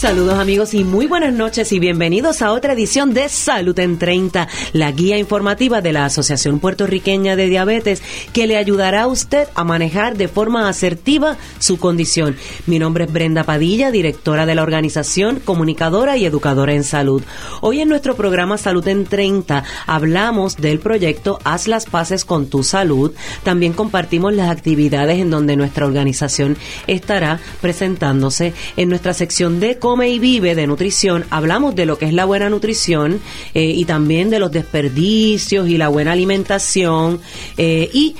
Saludos amigos y muy buenas noches y bienvenidos a otra edición de Salud en 30, la guía informativa de la Asociación Puertorriqueña de Diabetes que le ayudará a usted a manejar de forma asertiva su condición. Mi nombre es Brenda Padilla, directora de la organización, comunicadora y educadora en salud. Hoy en nuestro programa Salud en 30 hablamos del proyecto Haz las paces con tu salud. También compartimos las actividades en donde nuestra organización estará presentándose en nuestra sección de Come y Vive de nutrición, hablamos de lo que es la buena nutrición eh, y también de los desperdicios y la buena alimentación eh, y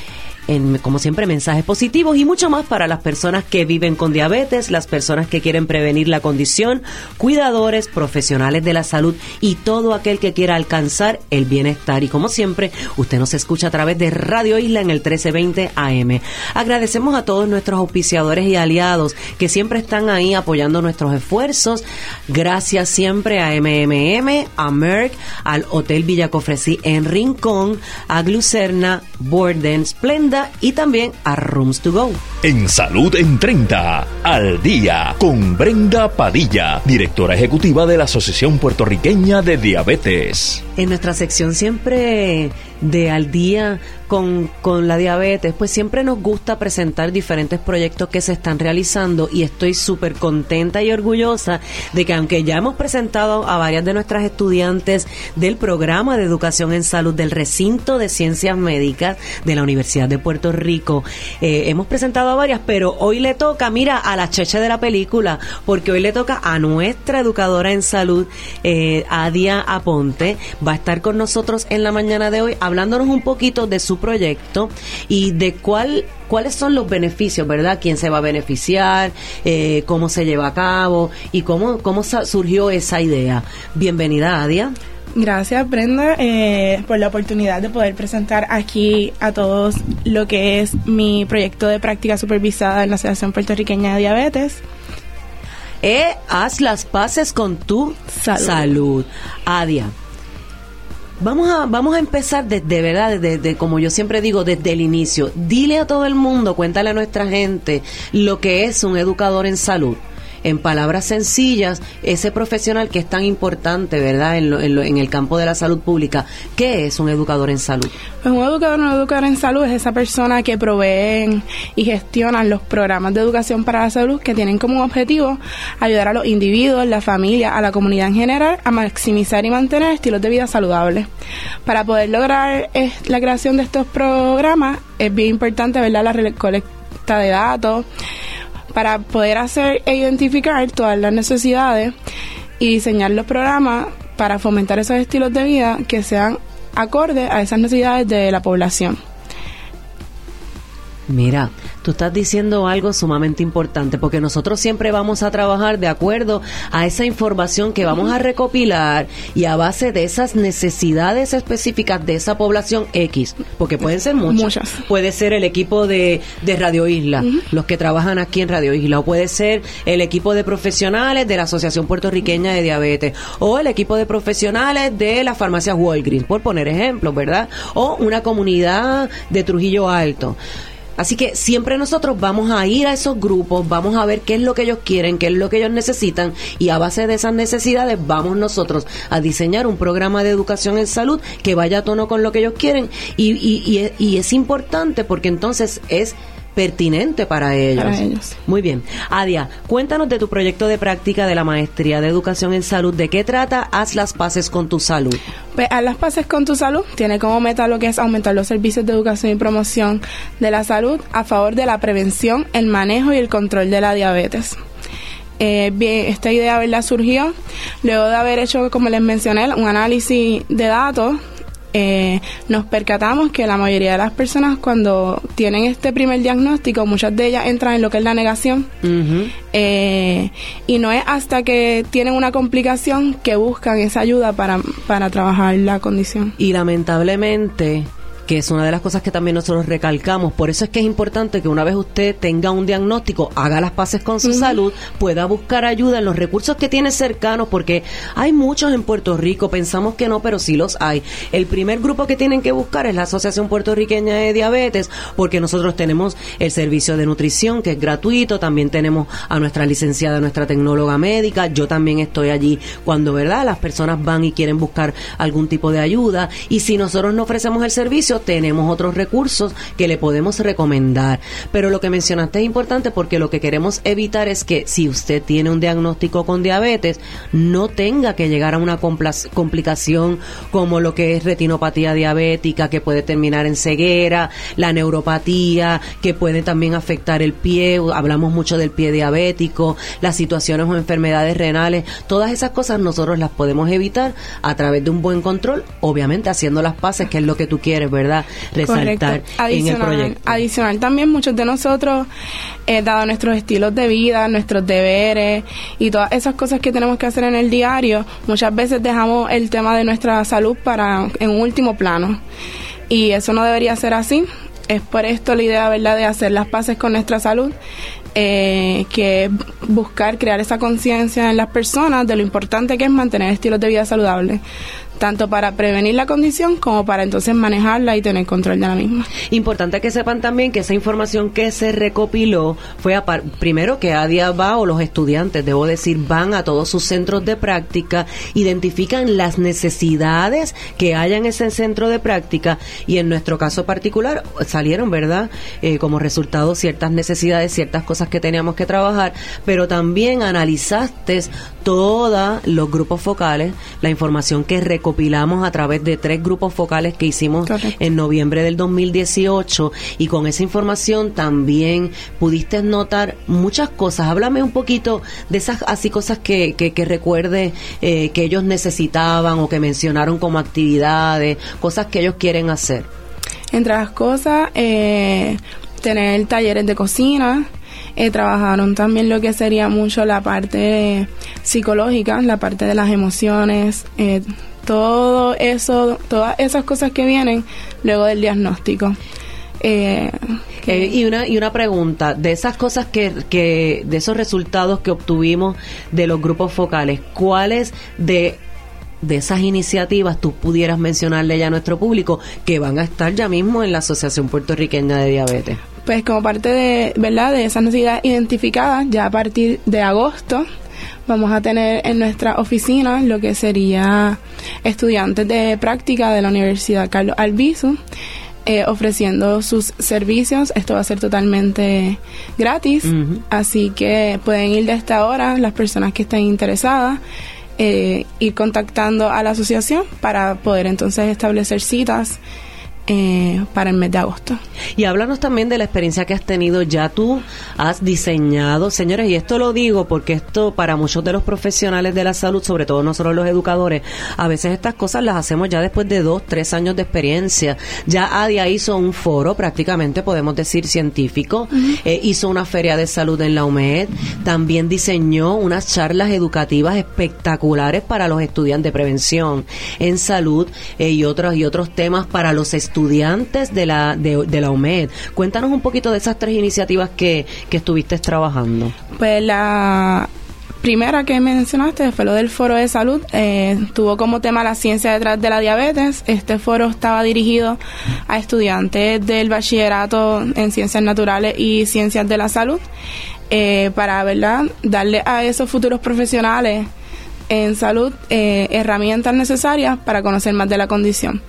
como siempre, mensajes positivos y mucho más para las personas que viven con diabetes, las personas que quieren prevenir la condición, cuidadores, profesionales de la salud y todo aquel que quiera alcanzar el bienestar. Y como siempre, usted nos escucha a través de Radio Isla en el 1320 AM. Agradecemos a todos nuestros auspiciadores y aliados que siempre están ahí apoyando nuestros esfuerzos. Gracias siempre a MMM, a Merck, al Hotel Villacofresí en Rincón, a Glucerna, Borden, Splenda, y también a Rooms to Go. En Salud en 30, al día, con Brenda Padilla, directora ejecutiva de la Asociación Puertorriqueña de Diabetes. En nuestra sección siempre de al día con, con la diabetes, pues siempre nos gusta presentar diferentes proyectos que se están realizando y estoy súper contenta y orgullosa de que aunque ya hemos presentado a varias de nuestras estudiantes del programa de educación en salud del recinto de ciencias médicas de la Universidad de Puerto Rico, eh, hemos presentado a varias, pero hoy le toca, mira, a la cheche de la película, porque hoy le toca a nuestra educadora en salud, eh, Adia Aponte, va a estar con nosotros en la mañana de hoy hablándonos un poquito de su proyecto y de cuál cuáles son los beneficios, ¿verdad? ¿Quién se va a beneficiar? Eh, ¿Cómo se lleva a cabo? ¿Y cómo, cómo surgió esa idea? Bienvenida, Adia. Gracias, Brenda, eh, por la oportunidad de poder presentar aquí a todos lo que es mi proyecto de práctica supervisada en la Asociación Puertorriqueña de Diabetes. Eh, haz las paces con tu salud. salud. Adia, Vamos a, vamos a empezar desde, ¿verdad? Desde, como yo siempre digo, desde el inicio. Dile a todo el mundo, cuéntale a nuestra gente lo que es un educador en salud en palabras sencillas, ese profesional que es tan importante, ¿verdad?, en, en, el campo de la salud pública. ¿Qué es un educador en salud? Pues un educador, un educador en salud es esa persona que provee y gestiona los programas de educación para la salud que tienen como objetivo ayudar a los individuos, la familia, a la comunidad en general a maximizar y mantener estilos de vida saludables. Para poder lograr eh, la creación de estos programas es bien importante, ¿verdad?, la recolecta de datos, para poder hacer e identificar todas las necesidades y diseñar los programas para fomentar esos estilos de vida que sean acordes a esas necesidades de la población. Mira, tú estás diciendo algo sumamente importante porque nosotros siempre vamos a trabajar de acuerdo a esa información que vamos a recopilar y a base de esas necesidades específicas de esa población X, porque pueden ser muchas. Puede ser el equipo de, de Radio Isla, los que trabajan aquí en Radio Isla, o puede ser el equipo de profesionales de la Asociación Puertorriqueña de Diabetes, o el equipo de profesionales de la farmacia Walgreens, por poner ejemplos, ¿verdad? O una comunidad de Trujillo Alto. Así que siempre nosotros vamos a ir a esos grupos, vamos a ver qué es lo que ellos quieren, qué es lo que ellos necesitan y a base de esas necesidades vamos nosotros a diseñar un programa de educación en salud que vaya a tono con lo que ellos quieren. Y, y, y es importante porque entonces es pertinente para ellos. Muy bien. Adia, cuéntanos de tu proyecto de práctica de la Maestría de Educación en Salud. ¿De qué trata Haz las paces con tu salud? Pues Haz las paces con tu salud tiene como meta lo que es aumentar los servicios de educación y promoción de la salud a favor de la prevención, el manejo y el control de la diabetes. Eh, bien, esta idea ¿verdad? surgió luego de haber hecho, como les mencioné, un análisis de datos eh, nos percatamos que la mayoría de las personas cuando tienen este primer diagnóstico, muchas de ellas entran en lo que es la negación. Eh, y no es hasta que tienen una complicación que buscan esa ayuda para, para trabajar la condición. Y lamentablemente que es una de las cosas que también nosotros recalcamos. Por eso es que es importante que una vez usted tenga un diagnóstico, haga las paces con su salud, pueda buscar ayuda en los recursos que tiene cercanos, porque hay muchos en Puerto Rico, pensamos que no, pero sí los hay. El primer grupo que tienen que buscar es la Asociación Puertorriqueña de Diabetes, porque nosotros tenemos el servicio de nutrición que es gratuito, también tenemos a nuestra licenciada, nuestra tecnóloga médica, yo también estoy allí cuando, ¿verdad? Las personas van y quieren buscar algún tipo de ayuda y si nosotros no ofrecemos el servicio, tenemos otros recursos que le podemos recomendar. Pero lo que mencionaste es importante porque lo que queremos evitar es que si usted tiene un diagnóstico con diabetes, no tenga que llegar a una complicación como lo que es retinopatía diabética, que puede terminar en ceguera, la neuropatía, que puede también afectar el pie, hablamos mucho del pie diabético, las situaciones o enfermedades renales, todas esas cosas nosotros las podemos evitar a través de un buen control, obviamente haciendo las paces, que es lo que tú quieres, ¿verdad? Resaltar en el proyecto. Adicional también muchos de nosotros, eh, dado nuestros estilos de vida, nuestros deberes y todas esas cosas que tenemos que hacer en el diario, muchas veces dejamos el tema de nuestra salud para en un último plano. Y eso no debería ser así. Es por esto la idea, ¿verdad?, de hacer las paces con nuestra salud eh, que buscar crear esa conciencia en las personas de lo importante que es mantener estilos de vida saludables tanto para prevenir la condición como para entonces manejarla y tener control de la misma. Importante que sepan también que esa información que se recopiló fue a primero que ADIA va o los estudiantes, debo decir, van a todos sus centros de práctica, identifican las necesidades que haya en ese centro de práctica y en nuestro caso particular salieron, ¿verdad? Eh, como resultado ciertas necesidades, ciertas cosas que teníamos que trabajar, pero también analizaste todos los grupos focales, la información que recopiló recopilamos a través de tres grupos focales que hicimos en noviembre del 2018 y con esa información también pudiste notar muchas cosas. Háblame un poquito de esas así cosas que, que, que recuerde eh, que ellos necesitaban o que mencionaron como actividades, cosas que ellos quieren hacer. Entre las cosas, eh, tener talleres de cocina, eh, trabajaron también lo que sería mucho la parte psicológica, la parte de las emociones, eh, todo eso, todas esas cosas que vienen luego del diagnóstico. Eh, eh, y una y una pregunta de esas cosas que, que de esos resultados que obtuvimos de los grupos focales cuáles de de esas iniciativas tú pudieras mencionarle ya a nuestro público que van a estar ya mismo en la Asociación Puertorriqueña de Diabetes pues como parte de verdad de esas necesidades identificadas ya a partir de agosto vamos a tener en nuestra oficina lo que sería estudiantes de práctica de la Universidad Carlos Albizu. Eh, ofreciendo sus servicios. Esto va a ser totalmente gratis, así que pueden ir desde ahora las personas que estén interesadas. Eh, ir contactando a la asociación para poder entonces establecer citas eh, para el mes de agosto. Y háblanos también de la experiencia que has tenido. Ya tú has diseñado, señores, y esto lo digo porque esto para muchos de los profesionales de la salud, sobre todo nosotros los educadores, a veces estas cosas las hacemos ya después de dos, tres años de experiencia. Ya ADIA hizo un foro, prácticamente podemos decir científico, eh, hizo una feria de salud en la UMED, también diseñó unas charlas educativas espectaculares para los estudiantes de prevención en salud eh, y otros y otros temas para los estudiantes estudiantes de la, de, la UMED. Cuéntanos un poquito de esas tres iniciativas que, que estuviste trabajando. Pues la primera que mencionaste fue lo del foro de salud. Eh, tuvo como tema la ciencia detrás de la diabetes. Este foro estaba dirigido a estudiantes del bachillerato en ciencias naturales y ciencias de la salud eh, para verdad darle a esos futuros profesionales en salud eh, herramientas necesarias para conocer más de la condición.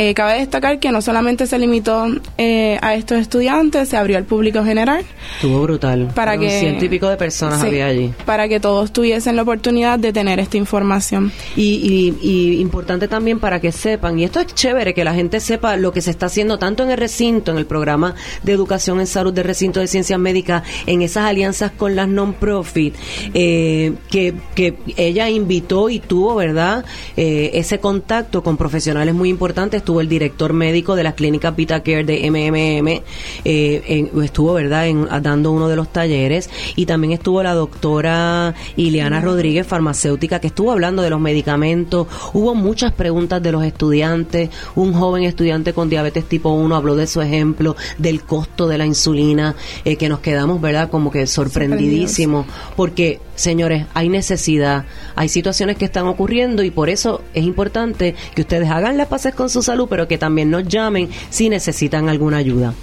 Eh, cabe destacar que no solamente se limitó eh, a estos estudiantes, se abrió al público general. Estuvo brutal. Para que ciento y pico de personas había allí. Para que todos tuviesen la oportunidad de tener esta información. Y, y, importante también para que sepan, y esto es chévere, que la gente sepa lo que se está haciendo tanto en el recinto, en el programa de educación en salud del recinto de ciencias médicas, en esas alianzas con las non-profit, eh, que, que ella invitó y tuvo, ¿verdad?, ese contacto con profesionales muy importantes estuvo el director médico de las clínicas VitaCare de MMM, eh, estuvo, ¿verdad?, en, dando uno de los talleres, y también estuvo la doctora Ileana Rodríguez, farmacéutica, que estuvo hablando de los medicamentos. Hubo muchas preguntas de los estudiantes. Un joven estudiante con diabetes tipo 1 habló de su ejemplo, del costo de la insulina, eh, que nos quedamos, ¿verdad?, como que sorprendidísimos, porque, señores, hay necesidad, hay situaciones que están ocurriendo y por eso es importante que ustedes hagan las paces con su salud, pero que también nos llamen si necesitan alguna ayuda.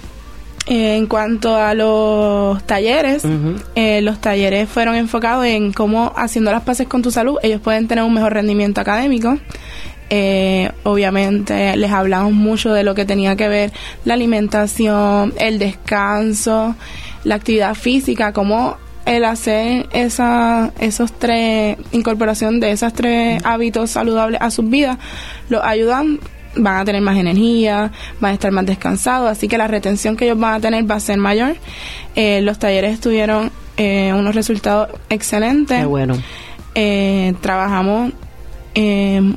En cuanto a los talleres, eh, los talleres fueron enfocados en cómo haciendo las paces con tu salud ellos pueden tener un mejor rendimiento académico. Eh, obviamente les hablamos mucho de lo que tenía que ver la alimentación, el descanso, la actividad física, cómo el hacer esa, esos tres, incorporación de esos tres hábitos saludables a sus vidas, los ayudan van a tener más energía, van a estar más descansados, así que la retención que ellos van a tener va a ser mayor. Eh, los talleres tuvieron eh, unos resultados excelentes. Qué bueno. Eh, trabajamos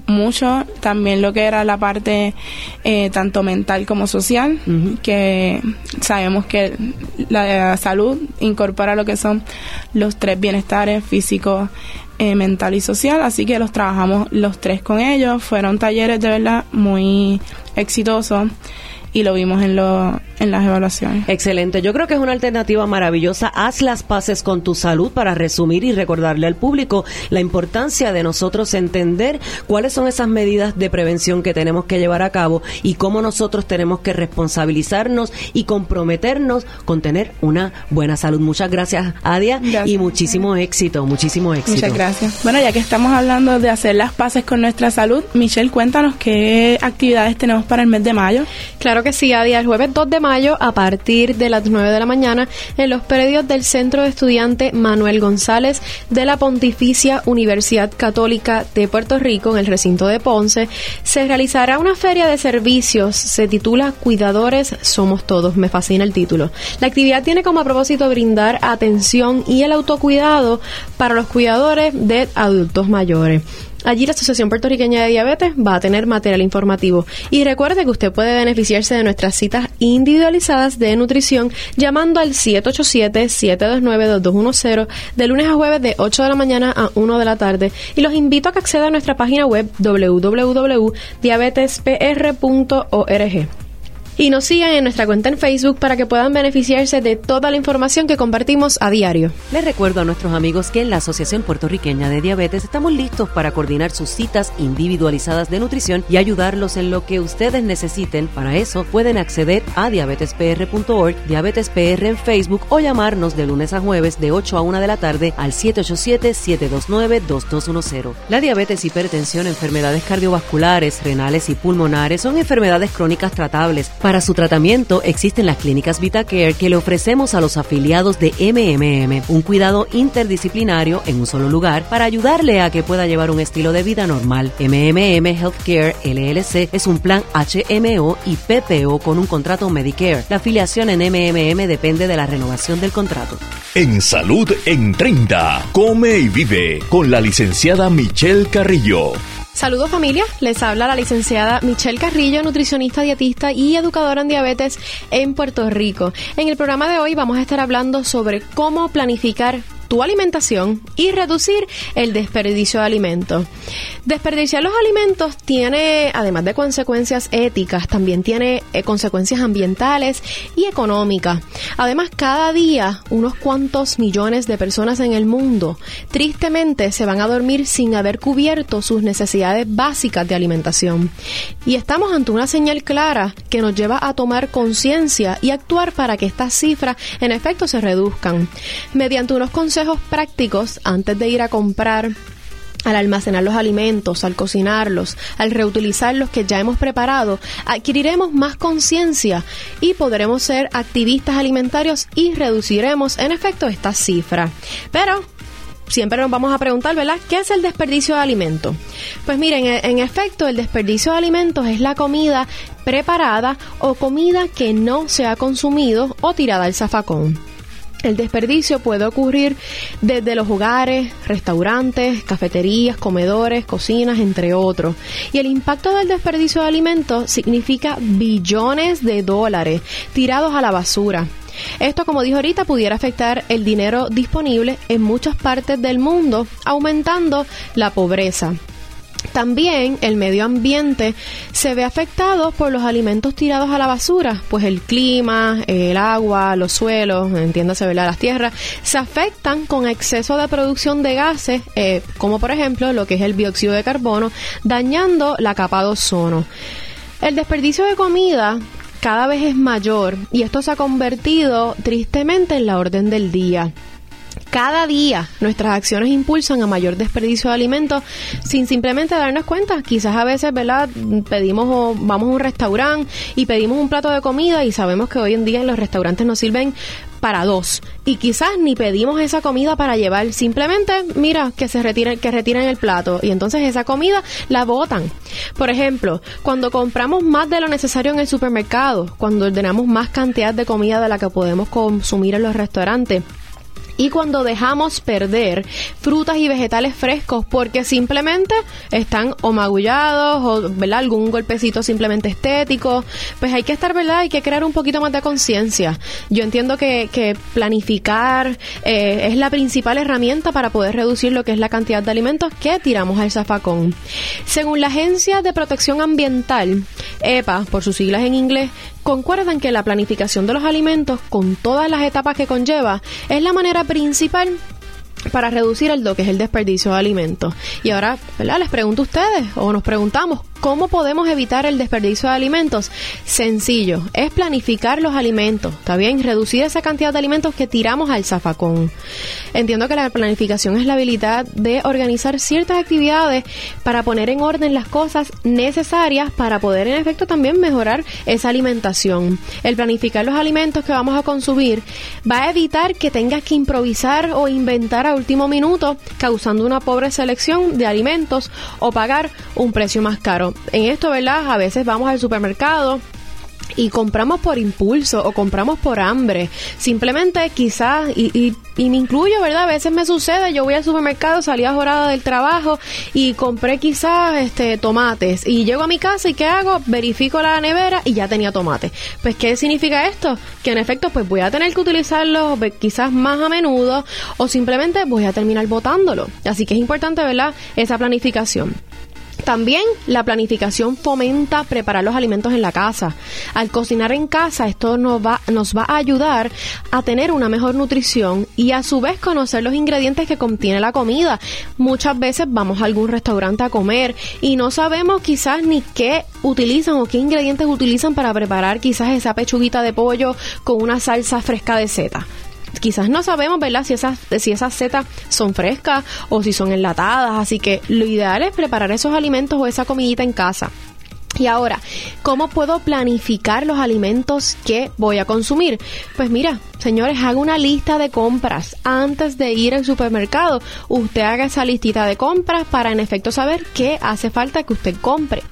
mucho también lo que era la parte tanto mental como social, que sabemos que la salud incorpora lo que son los tres bienestares físicos, eh, mental y social, así que los trabajamos los tres con ellos. Fueron talleres de verdad muy exitosos y lo vimos en, lo, en las evaluaciones. Excelente. Yo creo que es una alternativa maravillosa. Haz las paces con tu salud para resumir y recordarle al público la importancia de nosotros entender cuáles son esas medidas de prevención que tenemos que llevar a cabo y cómo nosotros tenemos que responsabilizarnos y comprometernos con tener una buena salud. Muchas gracias, Adia, y muchísimo éxito, muchísimo éxito. Muchas gracias. Bueno, ya que estamos hablando de hacer las paces con nuestra salud, Michelle, cuéntanos qué actividades tenemos para el mes de mayo. Que sí, Adia, el jueves 2 de mayo a partir de las 9 de la mañana en los predios del Centro de Estudiante Manuel González de la Pontificia Universidad Católica de Puerto Rico en el recinto de Ponce se realizará una feria de servicios. Se titula Cuidadores Somos Todos. Me fascina el título. La actividad tiene como propósito brindar atención y el autocuidado para los cuidadores de adultos mayores. Allí la Asociación Puertorriqueña de Diabetes va a tener material informativo. Y recuerde que usted puede beneficiarse de nuestras citas individualizadas de nutrición llamando al 787-729-2210 de lunes a jueves de 8 de la mañana a 1 de la tarde. Y los invito a que acceda a nuestra página web www.diabetespr.org y nos sigan en nuestra cuenta en Facebook para que puedan beneficiarse de toda la información que compartimos a diario. Les recuerdo a nuestros amigos que en la Asociación Puertorriqueña de Diabetes estamos listos para coordinar sus citas individualizadas de nutrición y ayudarlos en lo que ustedes necesiten. Para eso pueden acceder a diabetespr.org, diabetespr en Facebook o llamarnos de lunes a jueves de 8 a 1 de la tarde al 787-729-2210. La diabetes, hipertensión, enfermedades cardiovasculares, renales y pulmonares son enfermedades crónicas tratables. Su tratamiento existen las clínicas VitaCare que le ofrecemos a los afiliados de MMM, un cuidado interdisciplinario en un solo lugar para ayudarle a que pueda llevar un estilo de vida normal. MMM Healthcare LLC es un plan HMO y PPO con un contrato Medicare. La afiliación en MMM depende de la renovación del contrato. En Salud en 30, come y vive con la licenciada Michelle Carrillo. Saludos familia, les habla la licenciada Michelle Carrillo, nutricionista, dietista y educadora en diabetes en Puerto Rico. En el programa de hoy vamos a estar hablando sobre cómo planificar tu alimentación y reducir el desperdicio de alimentos. Desperdiciar los alimentos tiene, además de consecuencias éticas, también tiene eh, consecuencias ambientales y económicas. Además, cada día unos cuantos millones de personas en el mundo tristemente se van a dormir sin haber cubierto sus necesidades básicas de alimentación. Y estamos ante una señal clara que nos lleva a tomar conciencia y actuar para que estas cifras en efecto se reduzcan. Mediante unos consejos prácticos antes de ir a comprar al almacenar los alimentos, al cocinarlos, al reutilizar los que ya hemos preparado, adquiriremos más conciencia y podremos ser activistas alimentarios y reduciremos en efecto esta cifra. Pero siempre nos vamos a preguntar, ¿verdad? ¿Qué es el desperdicio de alimentos? Pues miren, en efecto, el desperdicio de alimentos es la comida preparada o comida que no se ha consumido o tirada al zafacón. El desperdicio puede ocurrir desde los hogares, restaurantes, cafeterías, comedores, cocinas, entre otros. Y el impacto del desperdicio de alimentos significa billones de dólares tirados a la basura. Esto, como dijo ahorita, pudiera afectar el dinero disponible en muchas partes del mundo, aumentando la pobreza. También el medio ambiente se ve afectado por los alimentos tirados a la basura, pues el clima, el agua, los suelos, entiéndase, ¿verdad? las tierras, se afectan con exceso de producción de gases, eh, como por ejemplo lo que es el dióxido de carbono, dañando la capa de ozono. El desperdicio de comida cada vez es mayor y esto se ha convertido tristemente en la orden del día. Cada día nuestras acciones impulsan a mayor desperdicio de alimentos sin simplemente darnos cuenta. Quizás a veces, ¿verdad? Pedimos o vamos a un restaurante y pedimos un plato de comida y sabemos que hoy en día en los restaurantes nos sirven para dos y quizás ni pedimos esa comida para llevar simplemente mira que se retiren que retiren el plato y entonces esa comida la botan por ejemplo cuando compramos más de lo necesario en el supermercado cuando ordenamos más cantidad de comida de la que podemos consumir en los restaurantes y cuando dejamos perder frutas y vegetales frescos porque simplemente están o magullados o algún golpecito simplemente estético, pues hay que estar, ¿verdad? Hay que crear un poquito más de conciencia. Yo entiendo que, que planificar eh, es la principal herramienta para poder reducir lo que es la cantidad de alimentos que tiramos al zafacón. Según la Agencia de Protección Ambiental, EPA, por sus siglas en inglés, concuerdan que la planificación de los alimentos, con todas las etapas que conlleva, es la manera principal para reducir el do que es el desperdicio de alimentos. Y ahora, ¿verdad? Les pregunto a ustedes o nos preguntamos, ¿Cómo podemos evitar el desperdicio de alimentos? Sencillo, es planificar los alimentos, ¿está bien? Reducir esa cantidad de alimentos que tiramos al zafacón. Entiendo que la planificación es la habilidad de organizar ciertas actividades para poner en orden las cosas necesarias para poder en efecto también mejorar esa alimentación. El planificar los alimentos que vamos a consumir va a evitar que tengas que improvisar o inventar a último minuto, causando una pobre selección de alimentos o pagar un precio más caro en esto, ¿verdad? A veces vamos al supermercado y compramos por impulso o compramos por hambre. Simplemente quizás, y, y, me incluyo, ¿verdad? A veces me sucede, yo voy al supermercado, salí a jorada del trabajo y compré quizás este tomates y llego a mi casa y ¿qué hago? Verifico la nevera y ya tenía tomate. Pues ¿qué significa esto? Que en efecto pues voy a tener que utilizarlo quizás más a menudo o simplemente voy a terminar botándolo. Así que es importante, ¿verdad? Esa planificación. También la planificación fomenta preparar los alimentos en la casa. Al cocinar en casa, esto nos va, nos va a ayudar a tener una mejor nutrición y a su vez conocer los ingredientes que contiene la comida. Muchas veces vamos a algún restaurante a comer y no sabemos quizás ni qué utilizan o qué ingredientes utilizan para preparar quizás esa pechuguita de pollo con una salsa fresca de seta quizás no sabemos, ¿verdad? Si esas, si esas setas son frescas o si son enlatadas. Así que lo ideal es preparar esos alimentos o esa comidita en casa. Y ahora, ¿cómo puedo planificar los alimentos que voy a consumir? Pues mira, señores, haga una lista de compras antes de ir al supermercado. Usted haga esa listita de compras para en efecto saber qué hace falta que usted compre.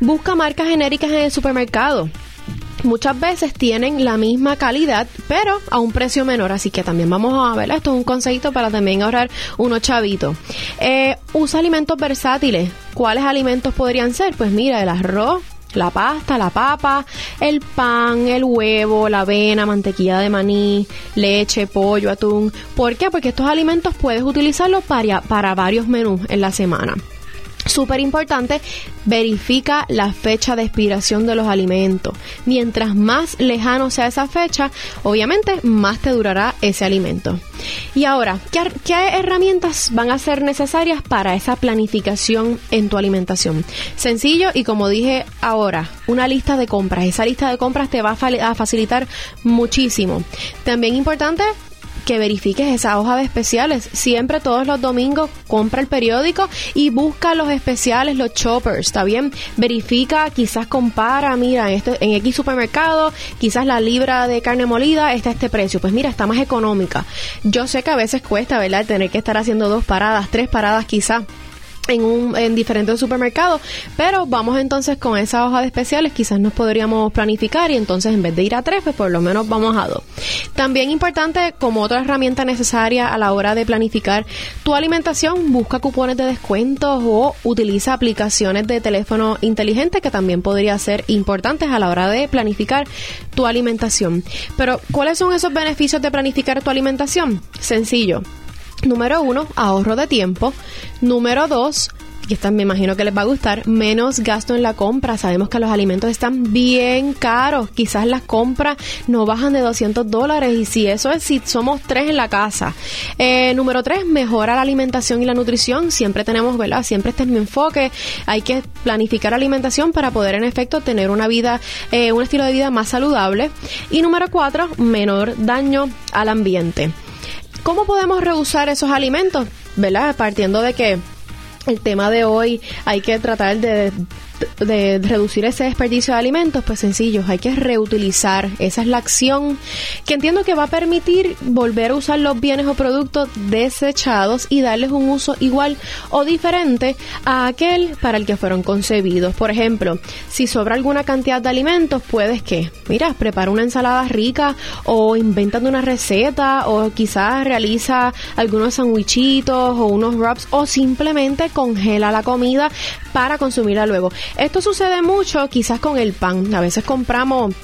Busca marcas genéricas en el supermercado muchas veces tienen la misma calidad, pero a un precio menor. Así que también vamos a ver, esto es un consejito para también ahorrar unos chavitos. Eh, usa alimentos versátiles. ¿Cuáles alimentos podrían ser? Pues mira, el arroz, la pasta, la papa, el pan, el huevo, la avena, mantequilla de maní, leche, pollo, atún. ¿Por qué? Porque estos alimentos puedes utilizarlos para, para varios menús en la semana. Súper importante, verifica la fecha de expiración de los alimentos. Mientras más lejano sea esa fecha, obviamente más te durará ese alimento. Y ahora, ¿qué, ¿qué, herramientas van a ser necesarias para esa planificación en tu alimentación? Sencillo y como dije ahora, una lista de compras. Esa lista de compras te va a facilitar muchísimo. También importante, que verifiques esa hoja de especiales. Siempre todos los domingos compra el periódico y busca los especiales, los choppers, ¿está bien? Verifica, quizás compara, mira, este, en X supermercado, quizás la libra de carne molida está a este precio. Pues mira, está más económica. Yo sé que a veces cuesta, ¿verdad? Tener que estar haciendo dos paradas, tres paradas quizás en, un, en diferentes supermercados, pero vamos entonces con esa hoja de especiales, quizás nos podríamos planificar y entonces en vez de ir a tres, pues por lo menos vamos a dos. También importante, como otra herramienta necesaria a la hora de planificar tu alimentación, busca cupones de descuentos o utiliza aplicaciones de teléfono inteligente que también podría ser importantes a la hora de planificar tu alimentación. Pero, ¿cuáles son esos beneficios de planificar tu alimentación? Sencillo Número uno, ahorro de tiempo. Número dos, y esta me imagino que les va a gustar, menos gasto en la compra. Sabemos que los alimentos están bien caros. Quizás las compras no bajan de 200 dólares y si eso es si somos tres en la casa. Eh, número tres, mejora la alimentación y la nutrición. Siempre tenemos, ¿verdad? Siempre este es mi enfoque. Hay que planificar alimentación para poder en efecto tener una vida, eh, un estilo de vida más saludable. Y número cuatro, menor daño al ambiente. ¿Cómo podemos rehusar esos alimentos? ¿Verdad? Partiendo de que el tema de hoy hay que tratar de de reducir ese desperdicio de alimentos, pues sencillo, hay que reutilizar. Esa es la acción que entiendo que va a permitir volver a usar los bienes o productos desechados y darles un uso igual o diferente a aquel para el que fueron concebidos. Por ejemplo, si sobra alguna cantidad de alimentos, puedes que, mira, prepara una ensalada rica o inventan una receta o quizás realiza algunos sandwichitos o unos wraps o simplemente congela la comida para consumirla luego. Esto sucede mucho quizás con el pan. A veces compramos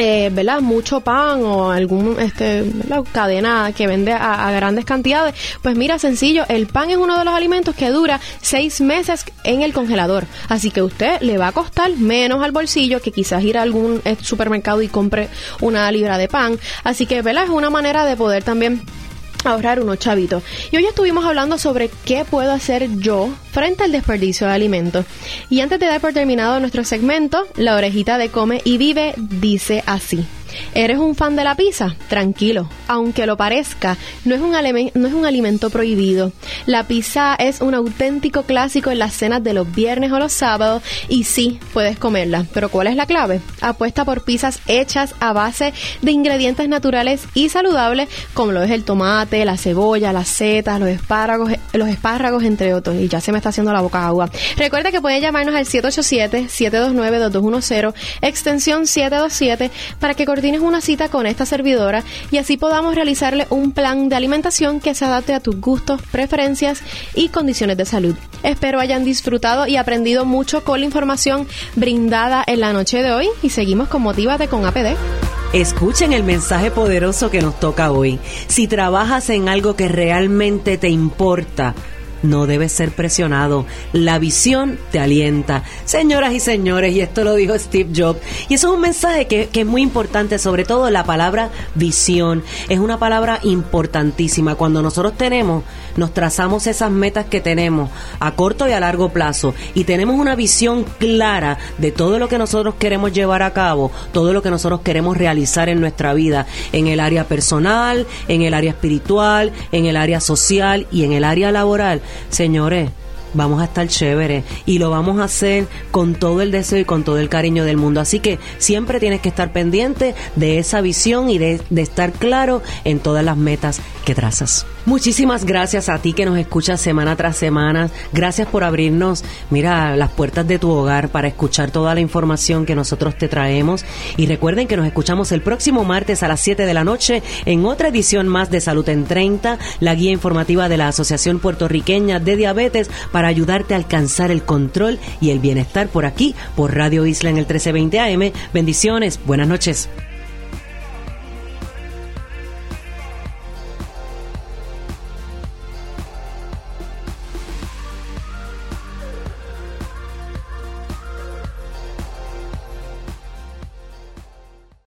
eh, ¿verdad? mucho pan o algún este, cadena que vende a, grandes cantidades, pues mira, sencillo, el pan es uno de los alimentos que dura seis meses en el congelador, así que usted le va a costar menos al bolsillo que quizás ir a algún eh, supermercado y compre una libra de pan, así que ¿verdad? es una manera de poder también ahorrar unos chavitos. Y hoy estuvimos hablando sobre qué puedo hacer yo frente al desperdicio de alimentos. Y antes de dar por terminado nuestro segmento, la orejita de Come y Vive dice así. ¿Eres un fan de la pizza? Tranquilo, aunque lo parezca, no es, un no es un alimento prohibido. La pizza es un auténtico clásico en las cenas de los viernes o los sábados y sí, puedes comerla. Pero ¿cuál es la clave? Apuesta por pizzas hechas a base de ingredientes naturales y saludables como lo es el tomate, la cebolla, las setas, los espárragos, los espárragos, entre otros. Y ya se me está haciendo la boca agua. Recuerda que pueden llamarnos al 787-729-2210, extensión 727, para que tienes una cita con esta servidora y así podamos realizarle un plan de alimentación que se adapte a tus gustos, preferencias y condiciones de salud. Espero hayan disfrutado y aprendido mucho con la información brindada en la noche de hoy y seguimos con Motívate con APD. Escuchen el mensaje poderoso que nos toca hoy. Si trabajas en algo que realmente te importa, no debes ser presionado. La visión te alienta. Señoras y señores, y esto lo dijo Steve Jobs, y eso es un mensaje que, que, es muy importante, sobre todo la palabra visión. Es una palabra importantísima. Cuando nosotros tenemos, nos trazamos esas metas que tenemos a corto y a largo plazo y tenemos una visión clara de todo lo que nosotros queremos llevar a cabo, todo lo que nosotros queremos realizar en nuestra vida, en el área personal, en el área espiritual, en el área social y en el área laboral señores, vamos a estar chévere y lo vamos a hacer con todo el deseo y con todo el cariño del mundo. Así que siempre tienes que estar pendiente de esa visión y de, estar claro en todas las metas que trazas. Muchísimas gracias a ti que nos escuchas semana tras semana. Gracias por abrirnos, mira, las puertas de tu hogar para escuchar toda la información que nosotros te traemos. Y recuerden que nos escuchamos el próximo martes a las 7 de la noche en otra edición más de Salud en 30, la guía informativa de la Asociación Puertorriqueña de Diabetes para ayudarte a alcanzar el control y el bienestar por aquí, por Radio Isla en el 1320 AM. Bendiciones, buenas noches.